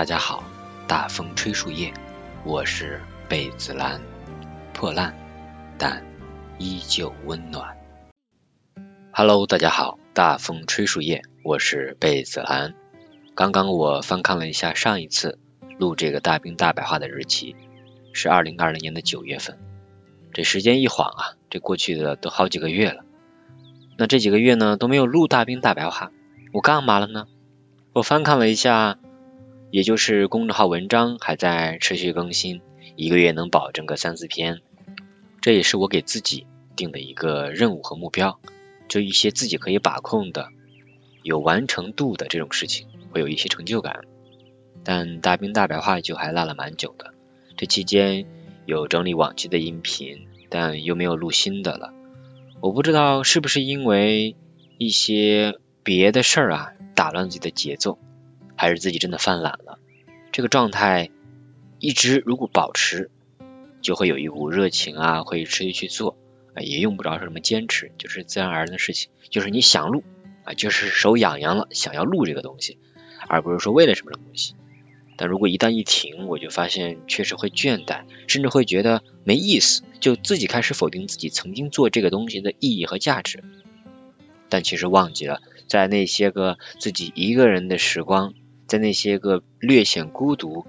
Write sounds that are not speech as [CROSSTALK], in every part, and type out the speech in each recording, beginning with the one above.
大家好，大风吹树叶，我是贝子兰，破烂但依旧温暖。Hello，大家好，大风吹树叶，我是贝子兰。刚刚我翻看了一下上一次录这个大兵大白话的日期，是二零二零年的九月份。这时间一晃啊，这过去的都好几个月了。那这几个月呢都没有录大兵大白话，我干嘛了呢？我翻看了一下，也就是公众号文章还在持续更新，一个月能保证个三四篇，这也是我给自己定的一个任务和目标。就一些自己可以把控的、有完成度的这种事情，会有一些成就感。但大兵大白话就还落了蛮久的，这期间有整理往期的音频，但又没有录新的了。我不知道是不是因为一些别的事儿啊打乱自己的节奏，还是自己真的犯懒了。这个状态一直如果保持，就会有一股热情啊，会持续去做啊，也用不着什么坚持，就是自然而然的事情。就是你想录啊，就是手痒痒了，想要录这个东西，而不是说为了什么东西。但如果一旦一停，我就发现确实会倦怠，甚至会觉得没意思，就自己开始否定自己曾经做这个东西的意义和价值。但其实忘记了，在那些个自己一个人的时光，在那些个略显孤独、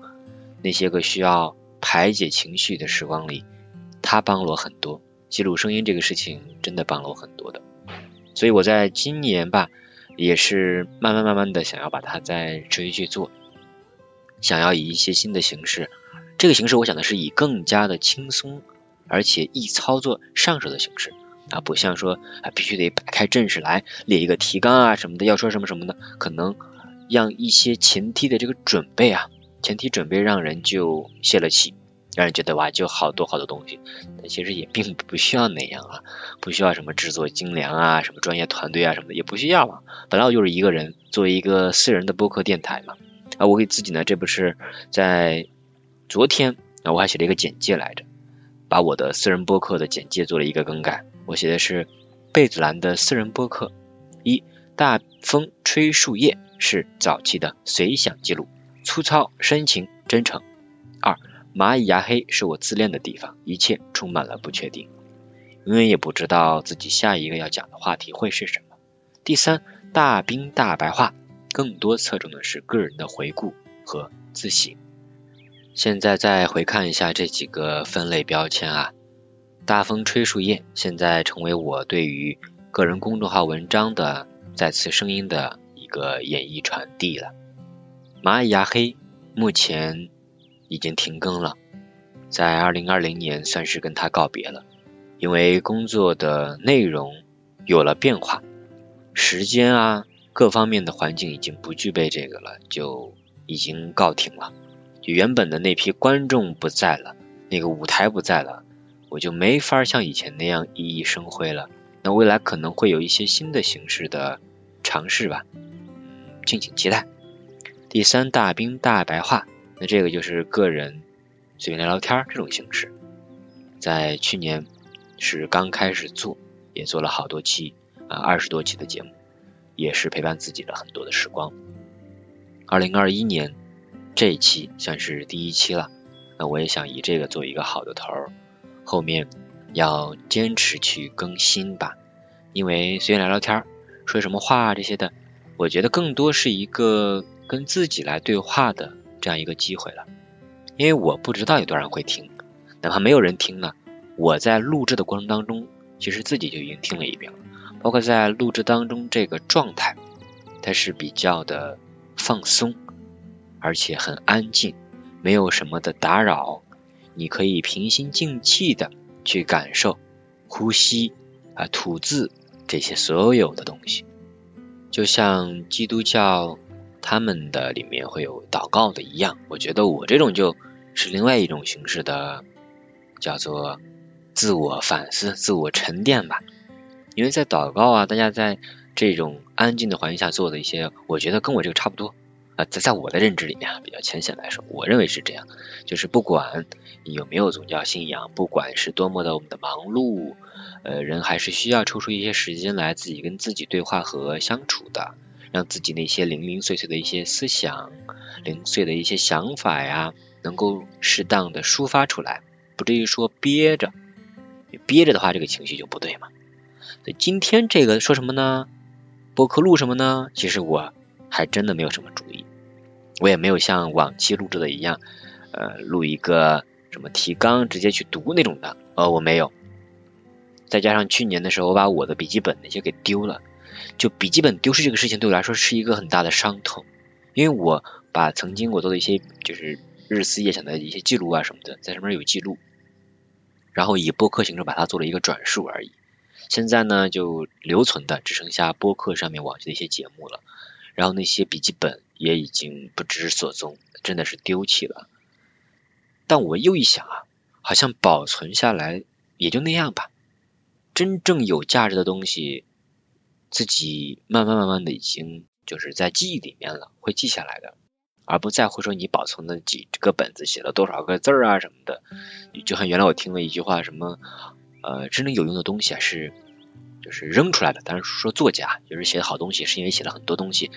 那些个需要排解情绪的时光里，他帮了我很多。记录声音这个事情真的帮了我很多的，所以我在今年吧，也是慢慢慢慢的想要把它再持续去做。想要以一些新的形式，这个形式我想的是以更加的轻松，而且易操作上手的形式啊，不像说啊必须得摆开阵势来列一个提纲啊什么的，要说什么什么的，可能让一些前提的这个准备啊，前提准备让人就泄了气，让人觉得哇就好多好多东西，但其实也并不需要那样啊，不需要什么制作精良啊，什么专业团队啊什么的也不需要啊，本来我就是一个人作为一个私人的播客电台嘛。啊，我给自己呢，这不是在昨天啊，我还写了一个简介来着，把我的私人播客的简介做了一个更改。我写的是贝子兰的私人播客，一大风吹树叶是早期的随想记录，粗糙、深情、真诚。二蚂蚁牙黑是我自恋的地方，一切充满了不确定，永远也不知道自己下一个要讲的话题会是什么。第三大兵大白话。更多侧重的是个人的回顾和自省。现在再回看一下这几个分类标签啊，大风吹树叶现在成为我对于个人公众号文章的再次声音的个演绎传递了。蚂蚁牙黑目前已经停更了，在二零二零年算是跟他告别了，因为工作的内容有了变化，时间啊。各方面的环境已经不具备这个了，就已经告停了。就原本的那批观众不在了，那个舞台不在了，我就没法像以前那样熠熠生辉了。那未来可能会有一些新的形式的尝试吧，敬请期待。第三大兵大白话，那这个就是个人随便聊聊天这种形式，在去年是刚开始做，也做了好多期啊，二十多期的节目。也是陪伴自己的很多的时光。二零二一年这一期算是第一期了，那我也想以这个做一个好的头儿，后面要坚持去更新吧。因为随便聊聊天，说什么话这些的，我觉得更多是一个跟自己来对话的这样一个机会了。因为我不知道有多少人会听，哪怕没有人听呢，我在录制的过程当中，其实自己就已经听了一遍了。包括在录制当中，这个状态它是比较的放松，而且很安静，没有什么的打扰，你可以平心静气的去感受呼吸啊、吐字这些所有的东西，就像基督教他们的里面会有祷告的一样。我觉得我这种就是另外一种形式的，叫做自我反思、自我沉淀吧。因为在祷告啊，大家在这种安静的环境下做的一些，我觉得跟我这个差不多啊，在在我的认知里面啊，比较浅显来说，我认为是这样，就是不管有没有宗教信仰，不管是多么的我们的忙碌，呃，人还是需要抽出一些时间来自己跟自己对话和相处的，让自己那些零零碎碎的一些思想、零碎的一些想法呀，能够适当的抒发出来，不至于说憋着。憋着的话，这个情绪就不对嘛。所以今天这个说什么呢？播客录什么呢？其实我还真的没有什么主意，我也没有像往期录制的一样，呃，录一个什么提纲直接去读那种的，呃，我没有。再加上去年的时候，我把我的笔记本那些给丢了，就笔记本丢失这个事情对我来说是一个很大的伤痛，因为我把曾经我做的一些就是日思夜想的一些记录啊什么的，在上面有记录。然后以播客形式把它做了一个转述而已。现在呢，就留存的只剩下播客上面往期的一些节目了。然后那些笔记本也已经不知所踪，真的是丢弃了。但我又一想啊，好像保存下来也就那样吧。真正有价值的东西，自己慢慢慢慢的已经就是在记忆里面了，会记下来的。而不在乎说你保存的几个本子写了多少个字儿啊什么的，就像原来我听了一句话，什么呃真正有用的东西啊是就是扔出来的，当然说作家就是写的好东西，是因为写了很多东西，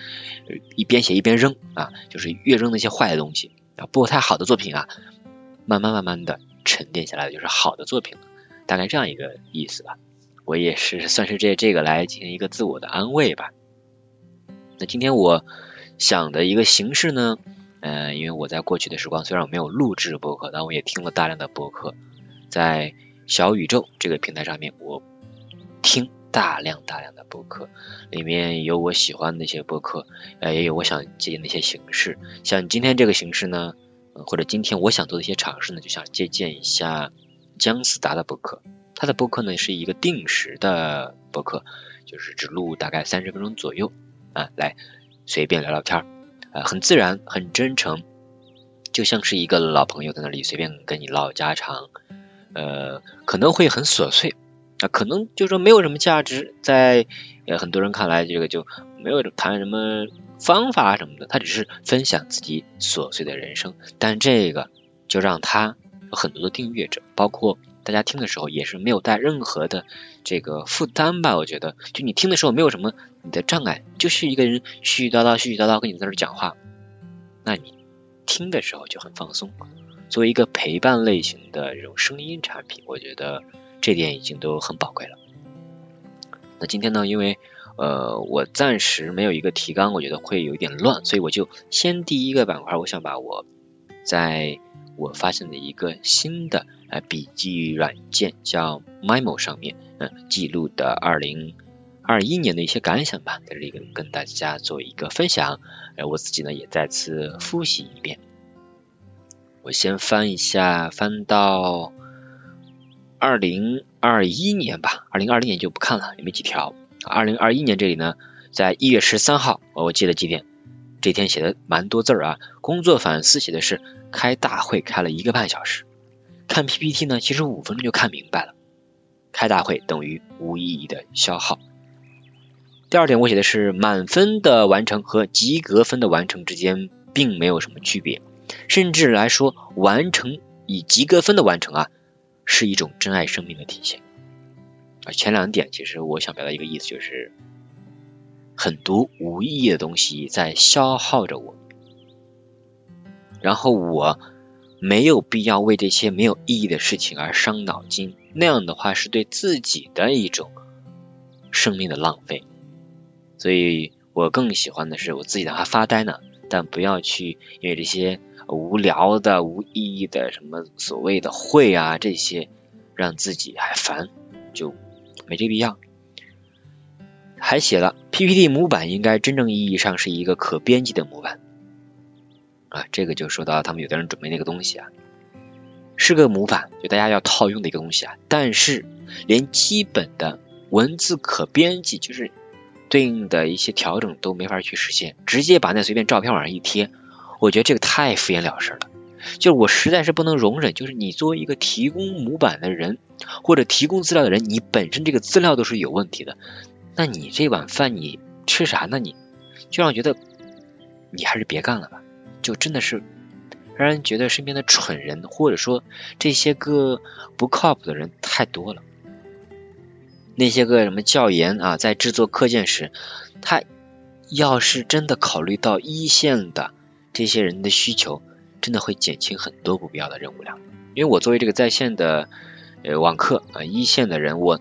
一边写一边扔啊，就是越扔那些坏的东西啊，不太好的作品啊，慢慢慢慢的沉淀下来的就是好的作品了，大概这样一个意思吧。我也是 [LAUGHS] 算是这这个来进行一个自我的安慰吧。那今天我。想的一个形式呢，呃，因为我在过去的时光虽然我没有录制播客，但我也听了大量的播客，在小宇宙这个平台上面，我听大量大量的播客，里面有我喜欢的一些播客，呃，也有我想借鉴的一些形式。像今天这个形式呢，或者今天我想做的一些尝试呢，就想借鉴一下姜思达的博客。他的博客呢是一个定时的博客，就是只录大概三十分钟左右啊，来。随便聊聊天儿，啊，很自然，很真诚，就像是一个老朋友在那里随便跟你唠家常，呃，可能会很琐碎，啊，可能就说没有什么价值，在呃很多人看来，这个就没有谈什么方法什么的，他只是分享自己琐碎的人生，但这个就让他很多的订阅者，包括。大家听的时候也是没有带任何的这个负担吧？我觉得，就你听的时候没有什么你的障碍，就是一个人絮絮叨叨、絮絮叨叨跟你在这讲话，那你听的时候就很放松。作为一个陪伴类型的这种声音产品，我觉得这点已经都很宝贵了。那今天呢，因为呃我暂时没有一个提纲，我觉得会有一点乱，所以我就先第一个板块，我想把我在。我发现了一个新的呃笔记软件，叫 Memo 上面嗯记录的二零二一年的一些感想吧，在这里跟跟大家做一个分享，呃我自己呢也再次复习一遍。我先翻一下，翻到二零二一年吧，二零二零年就不看了，也没几条。二零二一年这里呢，在一月十三号，我记得几点？这天写的蛮多字儿啊，工作反思写的是开大会开了一个半小时，看 PPT 呢，其实五分钟就看明白了。开大会等于无意义的消耗。第二点我写的是满分的完成和及格分的完成之间并没有什么区别，甚至来说完成以及格分的完成啊，是一种珍爱生命的体现。啊，前两点其实我想表达一个意思就是。很多无意义的东西在消耗着我，然后我没有必要为这些没有意义的事情而伤脑筋，那样的话是对自己的一种生命的浪费。所以我更喜欢的是我自己在那发呆呢，但不要去因为这些无聊的、无意义的什么所谓的会啊这些，让自己还烦，就没这必要。还写了 PPT 模板应该真正意义上是一个可编辑的模板啊，这个就说到他们有的人准备那个东西啊，是个模板，就大家要套用的一个东西啊，但是连基本的文字可编辑，就是对应的一些调整都没法去实现，直接把那随便照片往上一贴，我觉得这个太敷衍了事了，就是我实在是不能容忍，就是你作为一个提供模板的人或者提供资料的人，你本身这个资料都是有问题的。那你这碗饭你吃啥呢？你就让我觉得你还是别干了吧，就真的是让人觉得身边的蠢人或者说这些个不靠谱的人太多了。那些个什么教研啊，在制作课件时，他要是真的考虑到一线的这些人的需求，真的会减轻很多不必要的任务量。因为我作为这个在线的呃网课啊一线的人，我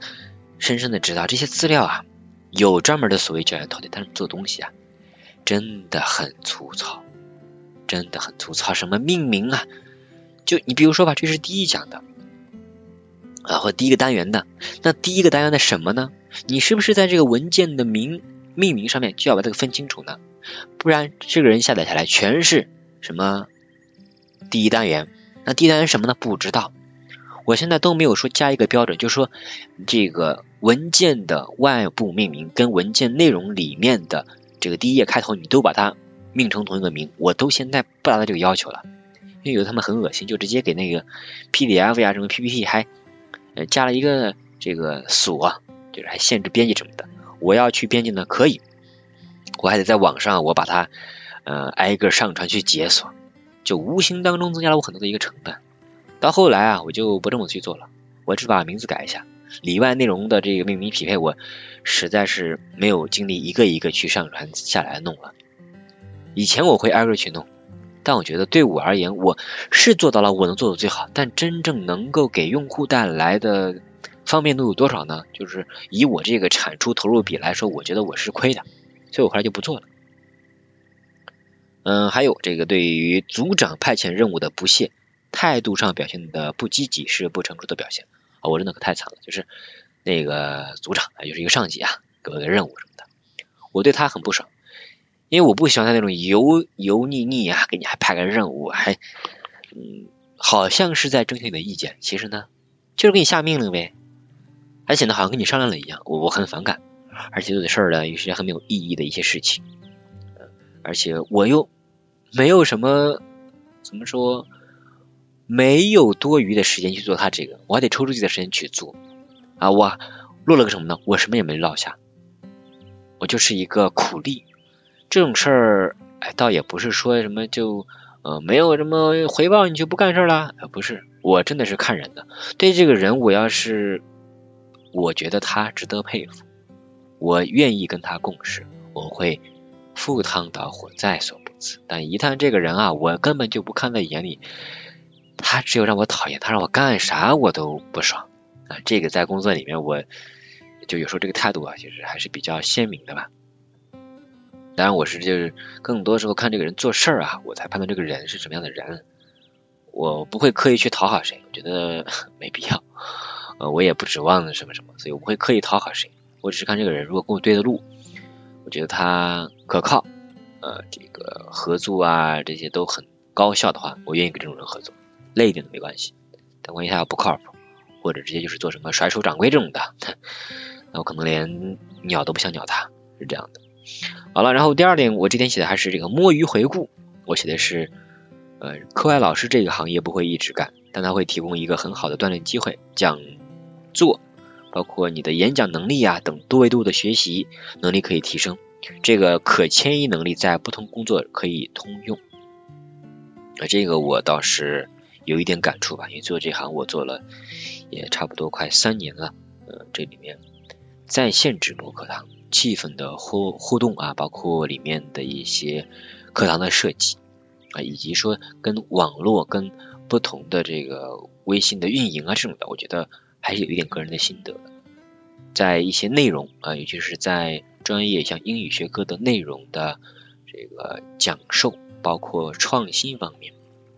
深深的知道这些资料啊有专门的所谓教研团队，但是做东西啊真的很粗糙，真的很粗糙。什么命名啊，就你比如说吧，这是第一讲的啊或第一个单元的，那第一个单元的什么呢？你是不是在这个文件的名命名上面就要把这个分清楚呢？不然这个人下载下来全是什么第一单元。那第一单元什么呢？不知道，我现在都没有说加一个标准，就说这个文件的外部命名跟文件内容里面的这个第一页开头，你都把它命成同一个名，我都现在不达到这个要求了，因为有的他们很恶心，就直接给那个 PDF 呀什么 PPT 还呃加了一个这个锁，就是还限制编辑什么的。我要去编辑呢，可以，我还得在网上我把它呃挨个上传去解锁。就无形当中增加了我很多的一个成本，到后来啊，我就不这么去做了，我只把名字改一下，里外内容的这个命名匹配，我实在是没有精力一个一个去上传下来弄了。以前我会挨个去弄，但我觉得对我而言，我是做到了我能做的最好，但真正能够给用户带来的方便度有多少呢？就是以我这个产出投入比来说，我觉得我是亏的，所以我后来就不做了。嗯，还有这个对于组长派遣任务的不屑，态度上表现的不积极是不成熟的表现我真的可太惨了，就是那个组长啊，就是一个上级啊，给我个任务什么的，我对他很不爽，因为我不喜欢他那种油油腻腻啊，给你还派个任务，还嗯，好像是在征求你的意见，其实呢，就是给你下命令呗，还显得好像跟你商量了一样，我我很反感，而且做的事儿呢，有些很没有意义的一些事情，而且我又。没有什么，怎么说？没有多余的时间去做他这个，我还得抽出自己的时间去做啊！我落了个什么呢？我什么也没落下，我就是一个苦力。这种事儿，哎，倒也不是说什么就呃没有什么回报你就不干事儿了，不是，我真的是看人的。对这个人，我要是我觉得他值得佩服，我愿意跟他共事，我会赴汤蹈火在所不辞。但一旦这个人啊，我根本就不看在眼里，他只有让我讨厌，他让我干啥我都不爽啊！这个在工作里面，我就有时候这个态度啊，其实还是比较鲜明的吧。当然，我是就是更多时候看这个人做事儿啊，我才判断这个人是什么样的人。我不会刻意去讨好谁，我觉得 [LAUGHS] 没必要。呃，我也不指望什么什么，所以我不会刻意讨好谁。我只是看这个人如果跟我对的路，我觉得他可靠。呃，这个合作啊，这些都很高效的话，我愿意跟这种人合作，累一点都没关系。但万一他要不靠谱，或者直接就是做什么甩手掌柜这种的，[LAUGHS] 那我可能连鸟都不想鸟他，是这样的。好了，然后第二点，我这天写的还是这个摸鱼回顾。我写的是，呃，课外老师这个行业不会一直干，但他会提供一个很好的锻炼机会，讲座，包括你的演讲能力啊等多维度的学习能力可以提升。这个可迁移能力在不同工作可以通用，啊，这个我倒是有一点感触吧，因为做这行我做了也差不多快三年了，呃，这里面在线直播课堂气氛的互互动啊，包括里面的一些课堂的设计啊，以及说跟网络跟不同的这个微信的运营啊这种的，我觉得还是有一点个人的心得，在一些内容啊，尤其是在专业像英语学科的内容的这个讲授，包括创新方面，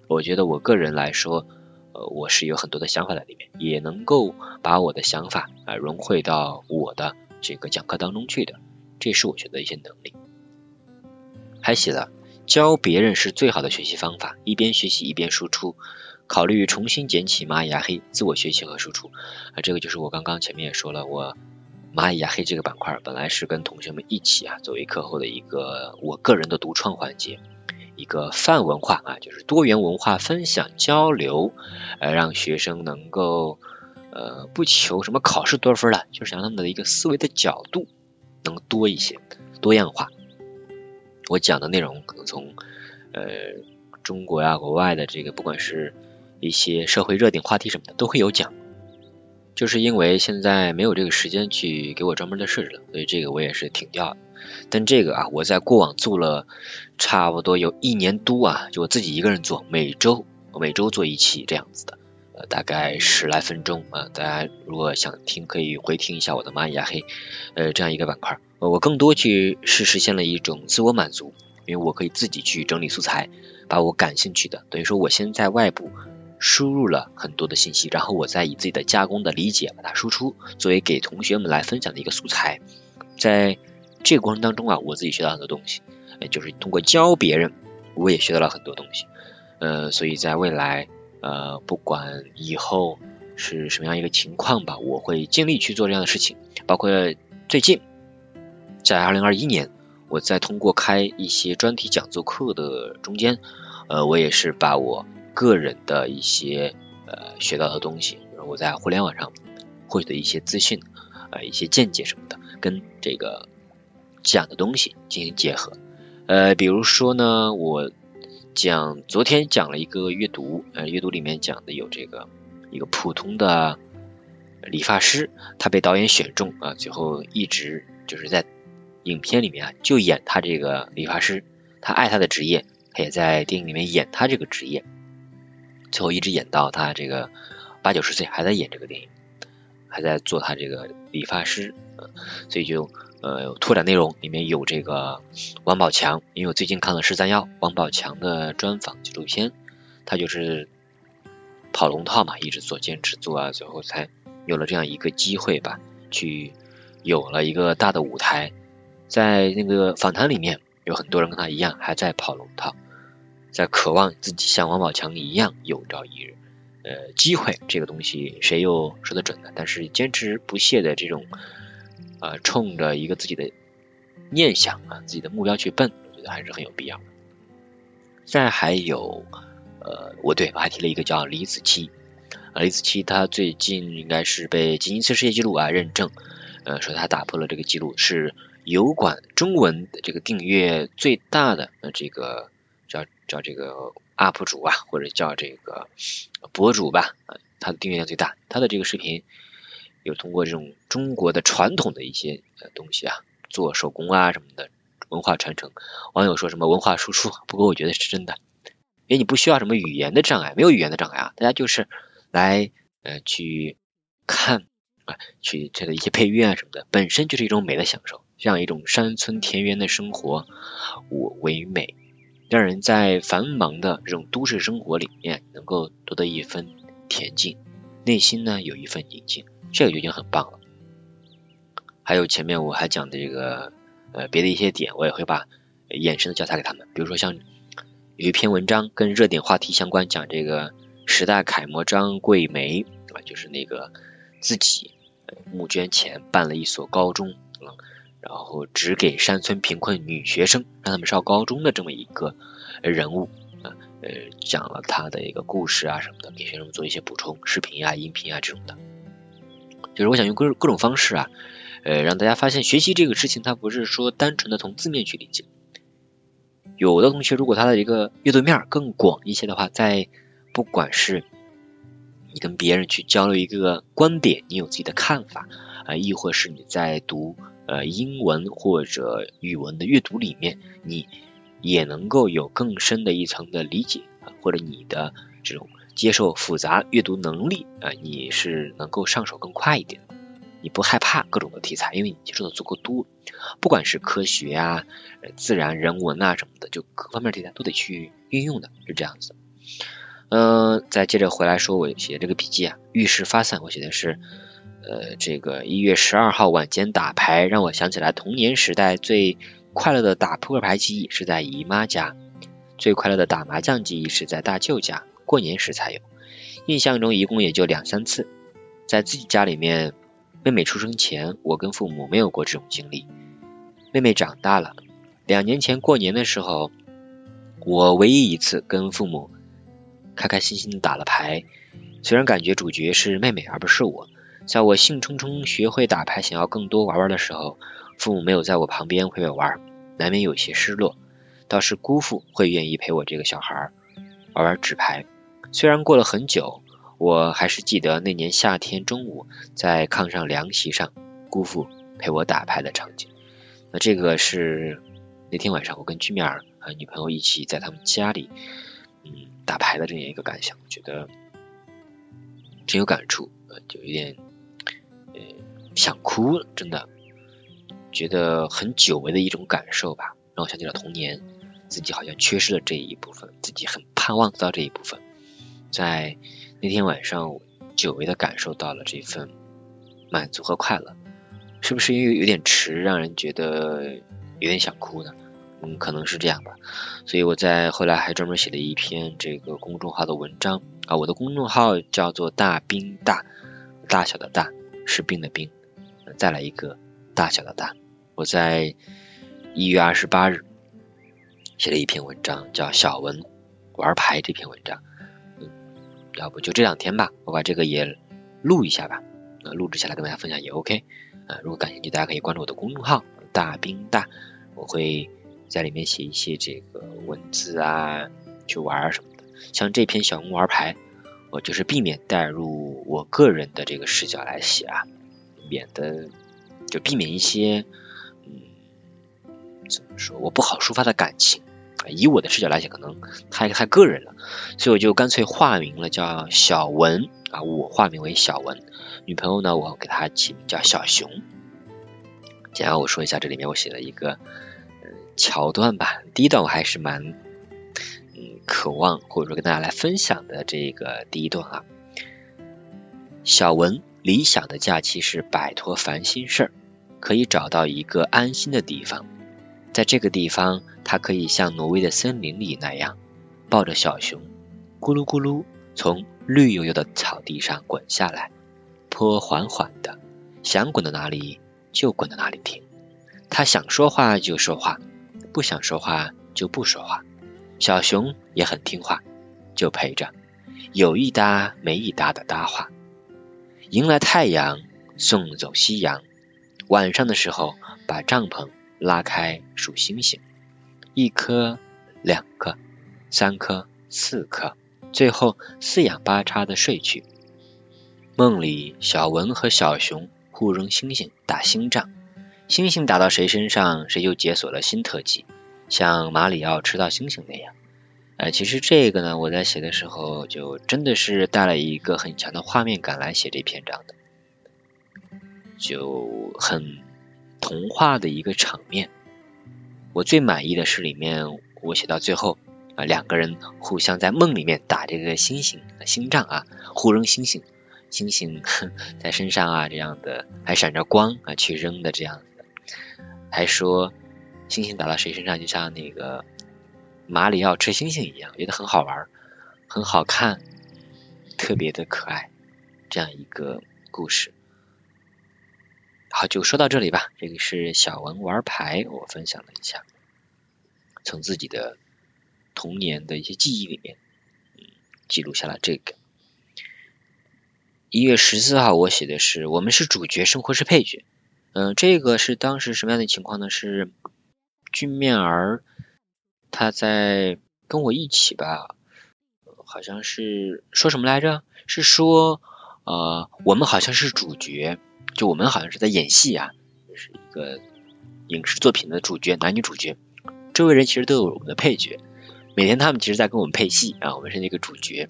我觉得我个人来说，呃，我是有很多的想法在里面，也能够把我的想法啊融汇到我的这个讲课当中去的，这是我觉得一些能力。还写了教别人是最好的学习方法，一边学习一边输出，考虑重新捡起蚂蚁牙黑，自我学习和输出啊，这个就是我刚刚前面也说了我。蚂蚁牙黑这个板块本来是跟同学们一起啊，作为课后的一个我个人的独创环节，一个泛文化啊，就是多元文化分享交流，呃，让学生能够呃不求什么考试多少分了，就是让他们的一个思维的角度能多一些，多样化。我讲的内容可能从呃中国呀、国外的这个，不管是一些社会热点话题什么的，都会有讲。就是因为现在没有这个时间去给我专门的设置了，所以这个我也是停掉了。但这个啊，我在过往做了差不多有一年多啊，就我自己一个人做，每周每周做一期这样子的，呃，大概十来分钟啊。大家如果想听，可以回听一下我的蚂蚁压黑，呃，这样一个板块。我更多去是实现了一种自我满足，因为我可以自己去整理素材，把我感兴趣的，等于说我先在外部。输入了很多的信息，然后我再以自己的加工的理解把它输出，作为给同学们来分享的一个素材。在这个过程当中啊，我自己学到很多东西，就是通过教别人，我也学到了很多东西。呃，所以在未来，呃，不管以后是什么样一个情况吧，我会尽力去做这样的事情。包括最近，在二零二一年，我在通过开一些专题讲座课的中间，呃，我也是把我。个人的一些呃学到的东西，比如我在互联网上获取的一些资讯，呃一些见解什么的，跟这个讲的东西进行结合。呃，比如说呢，我讲昨天讲了一个阅读，呃阅读里面讲的有这个一个普通的理发师，他被导演选中啊，最后一直就是在影片里面啊就演他这个理发师，他爱他的职业，他也在电影里面演他这个职业。最后一直演到他这个八九十岁，还在演这个电影，还在做他这个理发师，所以就呃拓展内容，里面有这个王宝强，因为我最近看了十三幺王宝强的专访纪录片，他就是跑龙套嘛，一直做坚持做啊，最后才有了这样一个机会吧，去有了一个大的舞台，在那个访谈里面，有很多人跟他一样还在跑龙套。在渴望自己像王宝强一样有朝一日，呃，机会这个东西谁又说得准呢？但是坚持不懈的这种，啊，冲着一个自己的念想啊，自己的目标去奔，我觉得还是很有必要的。再还有，呃，我对我还提了一个叫李子柒，啊，李子柒他最近应该是被吉尼斯世界纪录啊认证，呃，说他打破了这个记录，是油管中文的这个订阅最大的呃这个。叫叫这个 UP 主啊，或者叫这个博主吧，啊，他的订阅量最大，他的这个视频有通过这种中国的传统的一些呃东西啊，做手工啊什么的文化传承。网友说什么文化输出，不过我觉得是真的，因为你不需要什么语言的障碍，没有语言的障碍啊，大家就是来呃去看啊，去这个一些配乐啊什么的，本身就是一种美的享受，像一种山村田园的生活，我唯美。让人在繁忙的这种都市生活里面能够夺得一分恬静，内心呢有一份宁静，这个就已经很棒了。还有前面我还讲的这个呃别的一些点，我也会把衍生的教材给他们。比如说像有一篇文章跟热点话题相关，讲这个时代楷模张桂梅啊，就是那个自己募捐钱办了一所高中。然后只给山村贫困女学生，让他们上高中的这么一个人物，呃，讲了他的一个故事啊什么的，给学生们做一些补充视频啊、音频啊这种的。就是我想用各各种方式啊，呃，让大家发现学习这个事情，它不是说单纯的从字面去理解。有的同学如果他的一个阅读面更广一些的话，在不管是你跟别人去交流一个观点，你有自己的看法啊，亦或是你在读。呃，英文或者语文的阅读里面，你也能够有更深的一层的理解啊，或者你的这种接受复杂阅读能力啊，你是能够上手更快一点的，你不害怕各种的题材，因为你接触的足够多，不管是科学啊、自然、人文啊什么的，就各方面题材都得去运用的，是这样子。嗯，再接着回来说，我写这个笔记啊，遇事发散，我写的是。呃，这个一月十二号晚间打牌，让我想起来童年时代最快乐的打扑克牌记忆是在姨妈家，最快乐的打麻将记忆是在大舅家，过年时才有。印象中一共也就两三次，在自己家里面，妹妹出生前，我跟父母没有过这种经历。妹妹长大了，两年前过年的时候，我唯一一次跟父母开开心心的打了牌，虽然感觉主角是妹妹而不是我。在我兴冲冲学会打牌，想要更多玩玩的时候，父母没有在我旁边陪我玩，难免有些失落。倒是姑父会愿意陪我这个小孩玩玩纸牌。虽然过了很久，我还是记得那年夏天中午在炕上凉席上，姑父陪我打牌的场景。那这个是那天晚上我跟居米尔和女朋友一起在他们家里嗯打牌的这样一个感想，我觉得真有感触，就有点呃想哭了，真的觉得很久违的一种感受吧，让我想起了童年，自己好像缺失了这一部分，自己很盼望得到这一部分，在那天晚上久违的感受到了这份。满足和快乐，是不是因为有点迟，让人觉得有点想哭呢？嗯，可能是这样吧。所以我在后来还专门写了一篇这个公众号的文章啊，我的公众号叫做大兵大，大小的大是兵的兵，再来一个大小的大。我在一月二十八日写了一篇文章，叫小文玩牌这篇文章。嗯，要不就这两天吧，我把这个也录一下吧。录制下来跟大家分享也 OK，啊，如果感兴趣，大家可以关注我的公众号“大兵大”，我会在里面写一些这个文字啊，去玩什么的。像这篇小文玩牌，我就是避免带入我个人的这个视角来写啊，免得就避免一些怎么说我不好抒发的感情，以我的视角来讲可能太太个人了，所以我就干脆化名了，叫小文。啊，我化名为小文，女朋友呢，我给她起名叫小熊。简要我说一下，这里面我写了一个嗯桥段吧。第一段我还是蛮嗯渴望或者说跟大家来分享的这个第一段啊。小文理想的假期是摆脱烦心事儿，可以找到一个安心的地方，在这个地方，他可以像挪威的森林里那样，抱着小熊，咕噜咕噜从。绿油油的草地上滚下来，坡缓缓的，想滚到哪里就滚到哪里停。他想说话就说话，不想说话就不说话。小熊也很听话，就陪着，有一搭没一搭的搭话。迎来太阳，送走夕阳。晚上的时候，把帐篷拉开数星星，一颗，两颗，三颗，四颗。最后四仰八叉的睡去。梦里，小文和小熊互扔星星打星仗，星星打到谁身上，谁就解锁了新特技，像马里奥吃到星星那样。呃，其实这个呢，我在写的时候就真的是带了一个很强的画面感来写这篇章的，就很童话的一个场面。我最满意的是里面我写到最后。啊，两个人互相在梦里面打这个星星星仗啊，互扔星星，星星 [LAUGHS] 在身上啊，这样的还闪着光啊，去扔的这样子，还说星星打到谁身上，就像那个马里奥吃星星一样，觉得很好玩，很好看，特别的可爱，这样一个故事。好，就说到这里吧。这个是小文玩牌，我分享了一下，从自己的。童年的一些记忆里面，嗯，记录下了这个。一月十四号，我写的是我们是主角，生活是配角。嗯，这个是当时什么样的情况呢？是俊面儿他在跟我一起吧，好像是说什么来着？是说呃，我们好像是主角，就我们好像是在演戏啊，是一个影视作品的主角，男女主角。周围人其实都有我们的配角。每天他们其实在跟我们配戏啊，我们是那个主角，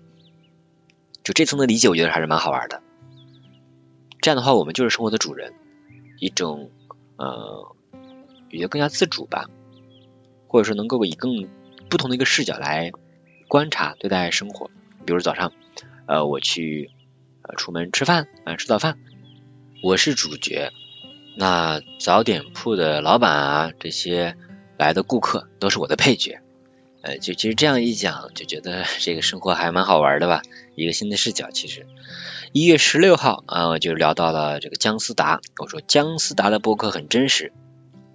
就这层的理解，我觉得还是蛮好玩的。这样的话，我们就是生活的主人，一种呃，也就更加自主吧，或者说能够以更不同的一个视角来观察对待生活。比如早上，呃，我去呃出门吃饭啊，吃早饭，我是主角，那早点铺的老板啊，这些来的顾客都是我的配角。呃，就其实这样一讲，就觉得这个生活还蛮好玩的吧，一个新的视角。其实一月十六号啊，我就聊到了这个姜思达，我说姜思达的播客很真实，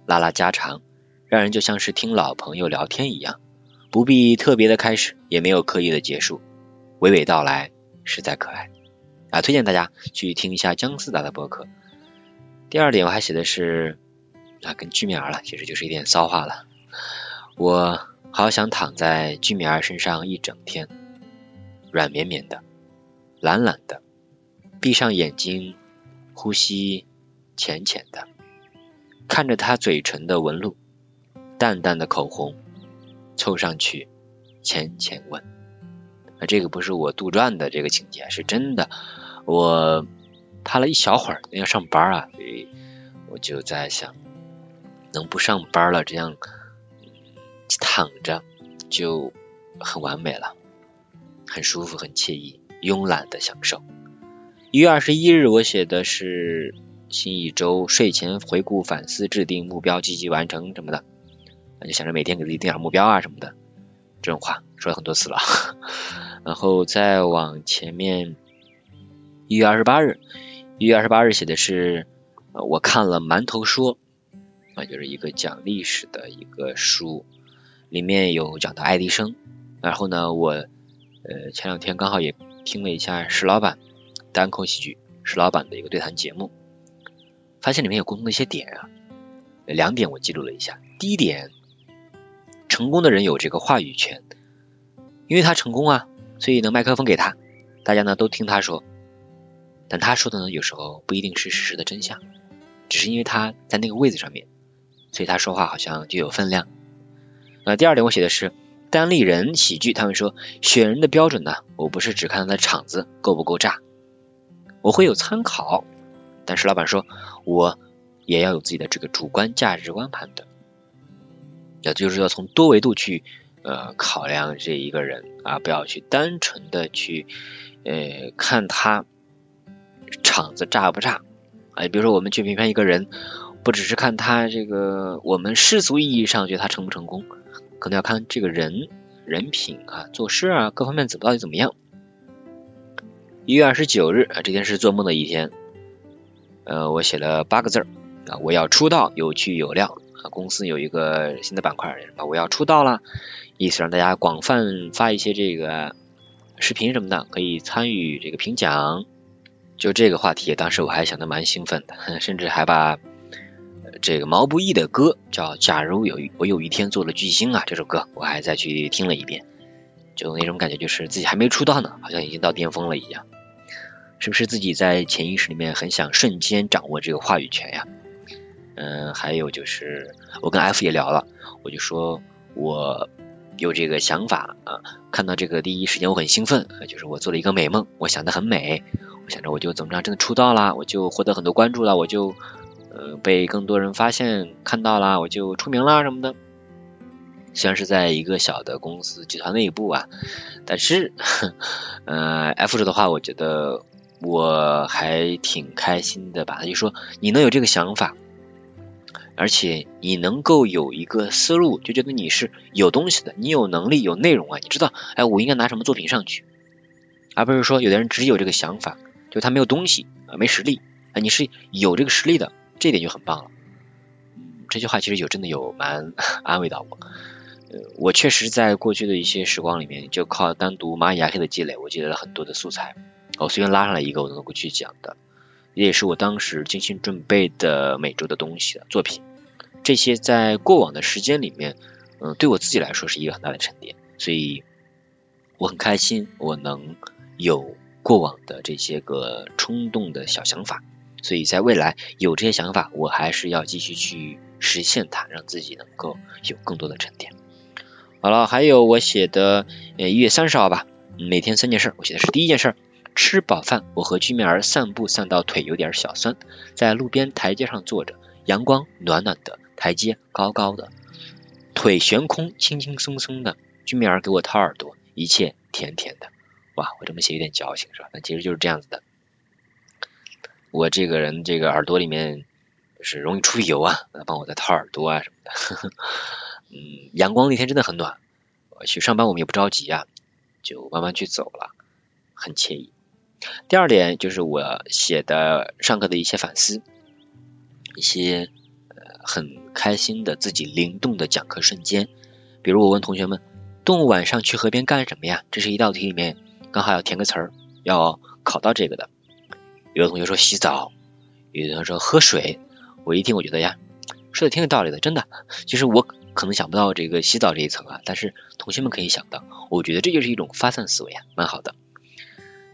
拉拉家常，让人就像是听老朋友聊天一样，不必特别的开始，也没有刻意的结束，娓娓道来，实在可爱啊！推荐大家去听一下姜思达的博客。第二点，我还写的是啊，跟居民儿了，其实就是一点骚话了，我。好想躺在居米儿身上一整天，软绵绵的，懒懒的，闭上眼睛，呼吸浅浅的，看着他嘴唇的纹路，淡淡的口红，凑上去浅浅吻。这个不是我杜撰的这个情节，是真的。我趴了一小会儿，要上班啊，所以我就在想，能不上班了，这样躺着就很完美了，很舒服，很惬意，慵懒的享受。一月二十一日，我写的是新一周睡前回顾、反思、制定目标、积极完成什么的，那就想着每天给自己定点目标啊什么的，这种话说了很多次了。然后再往前面，一月二十八日，一月二十八日写的是，我看了《馒头说》，啊，就是一个讲历史的一个书，里面有讲到爱迪生。然后呢，我呃前两天刚好也听了一下石老板单口喜剧石老板的一个对谈节目，发现里面有共同的一些点啊，两点我记录了一下。第一点，成功的人有这个话语权，因为他成功啊。所以呢，麦克风给他，大家呢都听他说，但他说的呢，有时候不一定是事实的真相，只是因为他在那个位子上面，所以他说话好像就有分量。那第二点我写的是单立人喜剧，他们说选人的标准呢，我不是只看他的场子够不够炸，我会有参考，但是老板说我也要有自己的这个主观价值观判断，也就是要从多维度去。呃，考量这一个人啊，不要去单纯的去呃看他场子炸不炸啊。比如说，我们去评判一个人，不只是看他这个我们世俗意义上觉得他成不成功，可能要看这个人人品啊、做事啊各方面怎么到底怎么样。一月二十九日啊，这天是做梦的一天，呃，我写了八个字儿啊，我要出道，有趣有料啊。公司有一个新的板块，什么我要出道了。意思让大家广泛发一些这个视频什么的，可以参与这个评奖。就这个话题，当时我还想的蛮兴奋的，[LAUGHS] 甚至还把这个毛不易的歌叫《假如有我有一天做了巨星》啊，这首歌我还再去听了一遍，就那种感觉，就是自己还没出道呢，好像已经到巅峰了一样。是不是自己在潜意识里面很想瞬间掌握这个话语权呀？嗯，还有就是我跟 F 也聊了，我就说我。有这个想法啊，看到这个第一时间我很兴奋，就是我做了一个美梦，我想的很美，我想着我就怎么着真的出道啦，我就获得很多关注了，我就呃被更多人发现看到啦，我就出名啦什么的。虽然是在一个小的公司集团内部啊，但是呃 F 说的话，我觉得我还挺开心的吧，他就说你能有这个想法。而且你能够有一个思路，就觉得你是有东西的，你有能力、有内容啊，你知道，哎，我应该拿什么作品上去，而不是说有的人只有这个想法，就他没有东西啊，没实力啊，你是有这个实力的，这点就很棒了。嗯，这句话其实有真的有蛮 [LAUGHS] 安慰到我。呃，我确实在过去的一些时光里面，就靠单独蚂蚁牙黑的积累，我积累了很多的素材。我随便拉上来一个，我都能够去讲的。也是我当时精心准备的每周的东西的作品，这些在过往的时间里面，嗯，对我自己来说是一个很大的沉淀，所以我很开心我能有过往的这些个冲动的小想法，所以在未来有这些想法，我还是要继续去实现它，让自己能够有更多的沉淀。好了，还有我写的呃一月三十号吧，每天三件事，我写的是第一件事。吃饱饭，我和居面儿散步，散到腿有点小酸，在路边台阶上坐着，阳光暖暖的，台阶高高的，腿悬空，轻轻松松的。居面儿给我掏耳朵，一切甜甜的。哇，我这么写有点矫情是吧？但其实就是这样子的。我这个人这个耳朵里面是容易出油啊，帮我在掏耳朵啊什么的。[LAUGHS] 嗯，阳光那天真的很暖。我去上班我们也不着急啊，就慢慢去走了，很惬意。第二点就是我写的上课的一些反思，一些呃很开心的自己灵动的讲课瞬间。比如我问同学们，动物晚上去河边干什么呀？这是一道题里面刚好要填个词儿，要考到这个的。有的同学说洗澡，有的同学说喝水。我一听我觉得呀，说的挺有道理的，真的。其实我可能想不到这个洗澡这一层啊，但是同学们可以想到，我觉得这就是一种发散思维啊，蛮好的。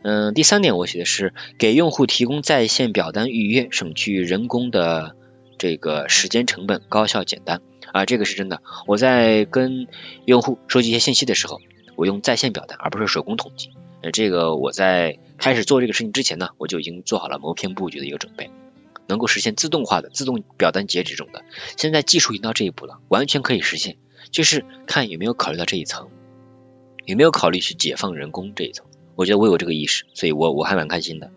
嗯，第三点我写的是给用户提供在线表单预约，省去人工的这个时间成本高效简单啊，这个是真的。我在跟用户收集一些信息的时候，我用在线表单，而不是手工统计。呃，这个我在开始做这个事情之前呢，我就已经做好了谋篇布局的一个准备，能够实现自动化的自动表单截止这种的。现在技术已经到这一步了，完全可以实现，就是看有没有考虑到这一层，有没有考虑去解放人工这一层。我觉得我有这个意识，所以我我还蛮开心的。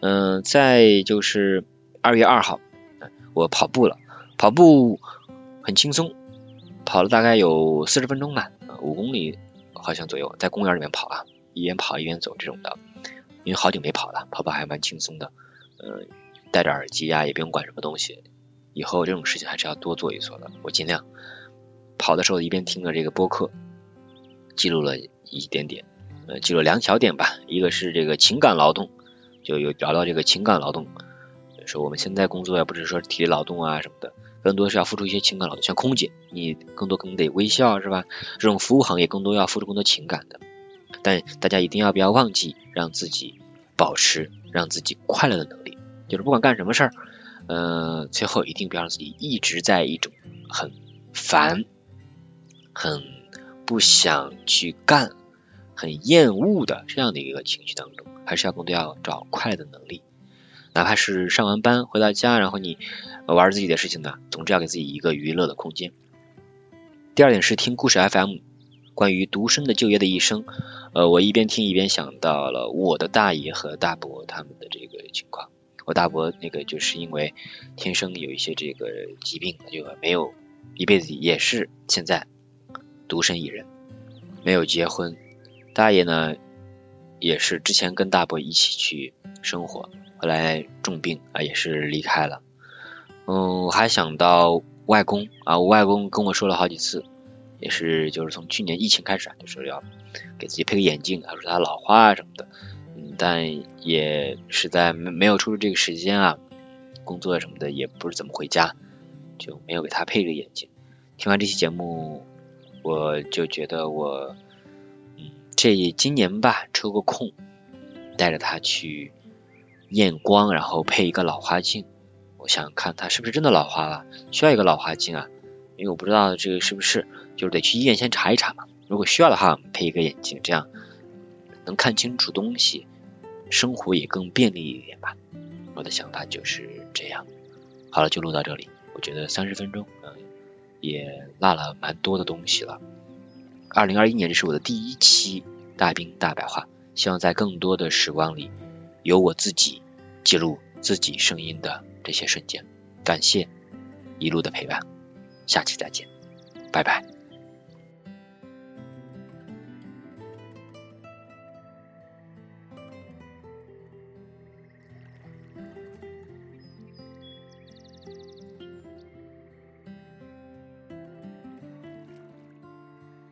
嗯，再就是二月二号，我跑步了，跑步很轻松，跑了大概有四十分钟吧，五公里好像左右，在公园里面跑啊。一边跑一边走这种的，因为好久没跑了，跑跑还蛮轻松的。呃，戴着耳机啊，也不用管什么东西。以后这种事情还是要多做一做的。我尽量跑的时候一边听着这个播客，记录了一点点，呃，记录两小点吧。一个是这个情感劳动，就有聊到这个情感劳动，说我们现在工作也不是说体力劳动啊什么的，更多是要付出一些情感劳动。像空姐，你更多可能得微笑是吧？这种服务行业更多要付出更多情感的。但大家一定要不要忘记让自己保持让自己快乐的能力，就是不管干什么事儿，呃，最后一定不要让自己一直在一种很烦、很不想去干、很厌恶的这样的一个情绪当中，还是要更多要找快的能力。哪怕是上完班回到家，然后你玩自己的事情呢，总之要给自己一个娱乐的空间。第二点是听故事 FM。关于独生的就业的一生，呃，我一边听一边想到了我的大爷和大伯他们的这个情况。我大伯那个就是因为天生有一些这个疾病，就没有一辈子也是现在独身一人，没有结婚。大爷呢也是之前跟大伯一起去生活，后来重病啊也是离开了。嗯，我还想到外公啊，我外公跟我说了好几次。也是，就是从去年疫情开始啊，就说要给自己配个眼镜，他说他老花啊什么的，嗯，但也实在没没有抽出这个时间啊，工作什么的也不是怎么回家，就没有给他配个眼镜。听完这期节目，我就觉得我，这今年吧抽个空，带着他去验光，然后配一个老花镜，我想看他是不是真的老花了，需要一个老花镜啊。因为我不知道这个是不是，就是得去医院先查一查嘛。如果需要的话，配一个眼镜，这样能看清楚东西，生活也更便利一点吧。我的想法就是这样。好了，就录到这里。我觉得三十分钟，嗯，也落了蛮多的东西了。二零二一年，这是我的第一期大兵大白话，希望在更多的时光里，有我自己记录自己声音的这些瞬间。感谢一路的陪伴。下期再见，拜拜。